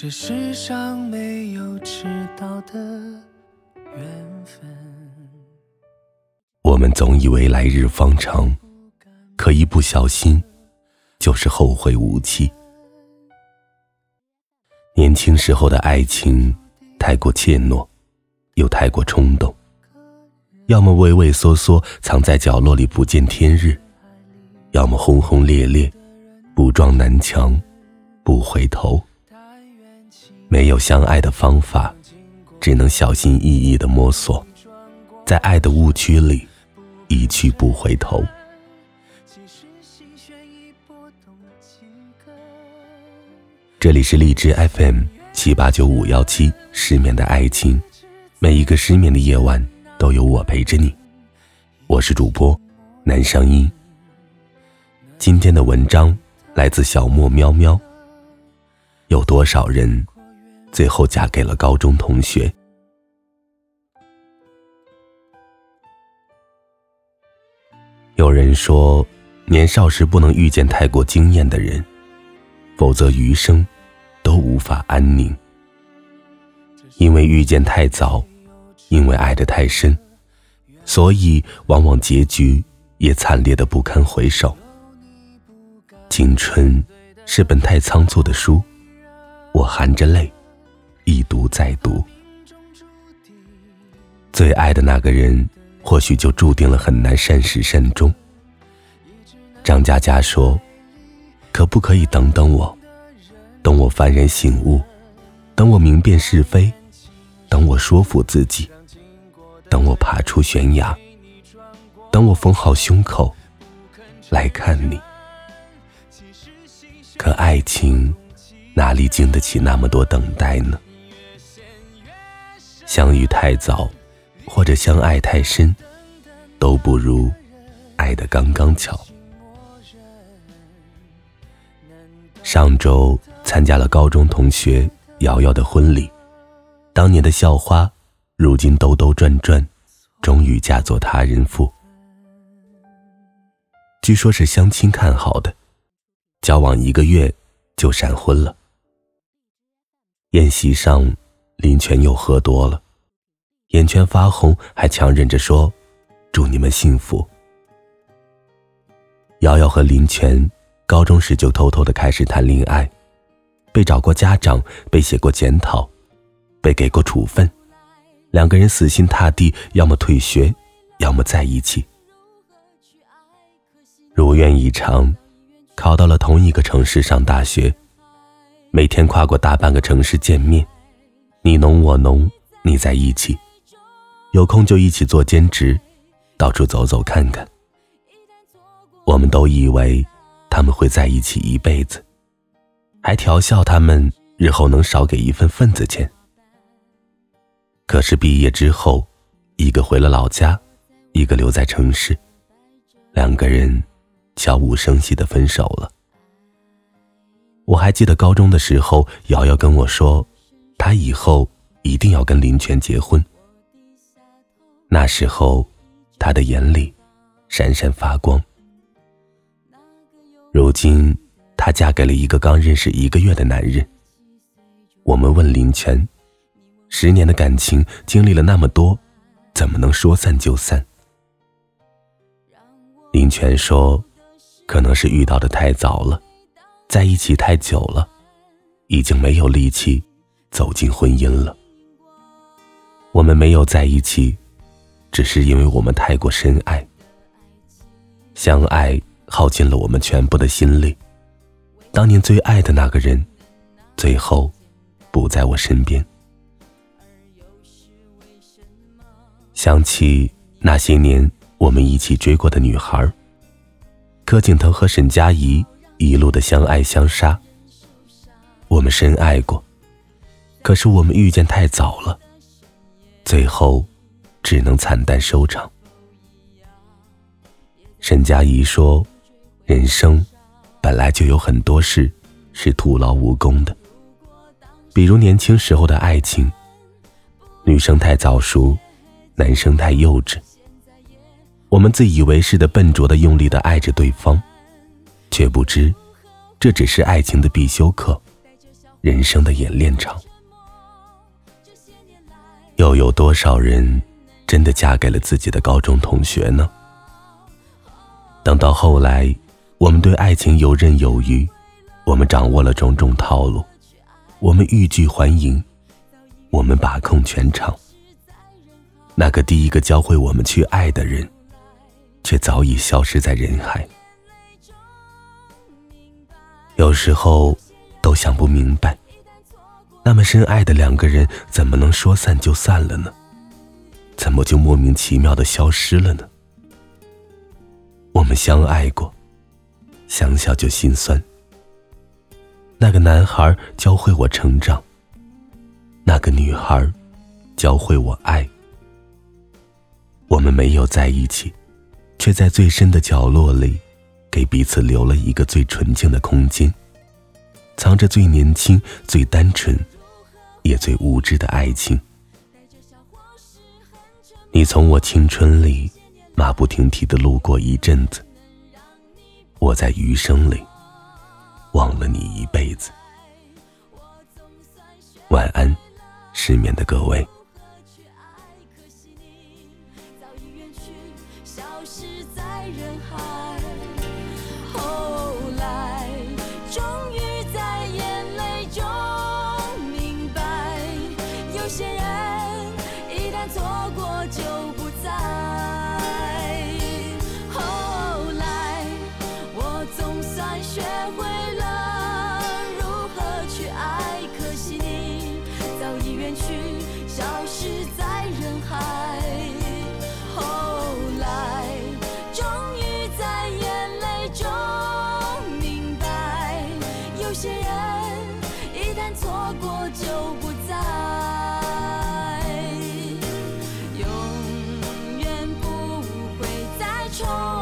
这世上没有迟到的缘分。我们总以为来日方长，可一不小心，就是后会无期。年轻时候的爱情，太过怯懦，又太过冲动，要么畏畏缩缩藏在角落里不见天日，要么轰轰烈烈，不撞南墙不回头。没有相爱的方法，只能小心翼翼的摸索，在爱的误区里一去不回头。这里是荔枝 FM 七八九五幺七失眠的爱情，每一个失眠的夜晚都有我陪着你。我是主播南声音。今天的文章来自小莫喵喵。有多少人？最后嫁给了高中同学。有人说，年少时不能遇见太过惊艳的人，否则余生都无法安宁。因为遇见太早，因为爱得太深，所以往往结局也惨烈的不堪回首。青春是本太仓促的书，我含着泪。一读再读，最爱的那个人，或许就注定了很难善始善终。张嘉佳说：“可不可以等等我？等我幡然醒悟，等我明辨是非，等我说服自己，等我爬出悬崖，等我缝好胸口来看你。”可爱情哪里经得起那么多等待呢？相遇太早，或者相爱太深，都不如爱的刚刚巧。上周参加了高中同学瑶瑶的婚礼，当年的校花，如今兜兜转转，终于嫁作他人妇。据说是相亲看好的，交往一个月就闪婚了。宴席上。林泉又喝多了，眼圈发红，还强忍着说：“祝你们幸福。”瑶瑶和林泉高中时就偷偷的开始谈恋爱，被找过家长，被写过检讨，被给过处分，两个人死心塌地，要么退学，要么在一起。如愿以偿，考到了同一个城市上大学，每天跨过大半个城市见面。你侬我侬，你在一起，有空就一起做兼职，到处走走看看。我们都以为他们会在一起一辈子，还调笑他们日后能少给一份份子钱。可是毕业之后，一个回了老家，一个留在城市，两个人悄无声息的分手了。我还记得高中的时候，瑶瑶跟我说。他以后一定要跟林泉结婚。那时候，他的眼里闪闪发光。如今，她嫁给了一个刚认识一个月的男人。我们问林泉：十年的感情经历了那么多，怎么能说散就散？林泉说：“可能是遇到的太早了，在一起太久了，已经没有力气。”走进婚姻了，我们没有在一起，只是因为我们太过深爱。相爱耗尽了我们全部的心力，当年最爱的那个人，最后不在我身边。想起那些年我们一起追过的女孩，柯景腾和沈佳宜一路的相爱相杀，我们深爱过。可是我们遇见太早了，最后只能惨淡收场。沈佳宜说：“人生本来就有很多事是徒劳无功的，比如年轻时候的爱情，女生太早熟，男生太幼稚。我们自以为是的笨拙的用力的爱着对方，却不知这只是爱情的必修课。”人生的演练场。又有多少人真的嫁给了自己的高中同学呢？等到后来，我们对爱情游刃有余，我们掌握了种种套路，我们欲拒还迎，我们把控全场。那个第一个教会我们去爱的人，却早已消失在人海。有时候都想不明白，那么深爱的两个人，怎么能说散就散了呢？怎么就莫名其妙的消失了呢？我们相爱过，想想就心酸。那个男孩教会我成长，那个女孩教会我爱。我们没有在一起，却在最深的角落里，给彼此留了一个最纯净的空间，藏着最年轻、最单纯，也最无知的爱情。你从我青春里马不停蹄的路过一阵子，我在余生里忘了你一辈子。晚安，失眠的各位。冲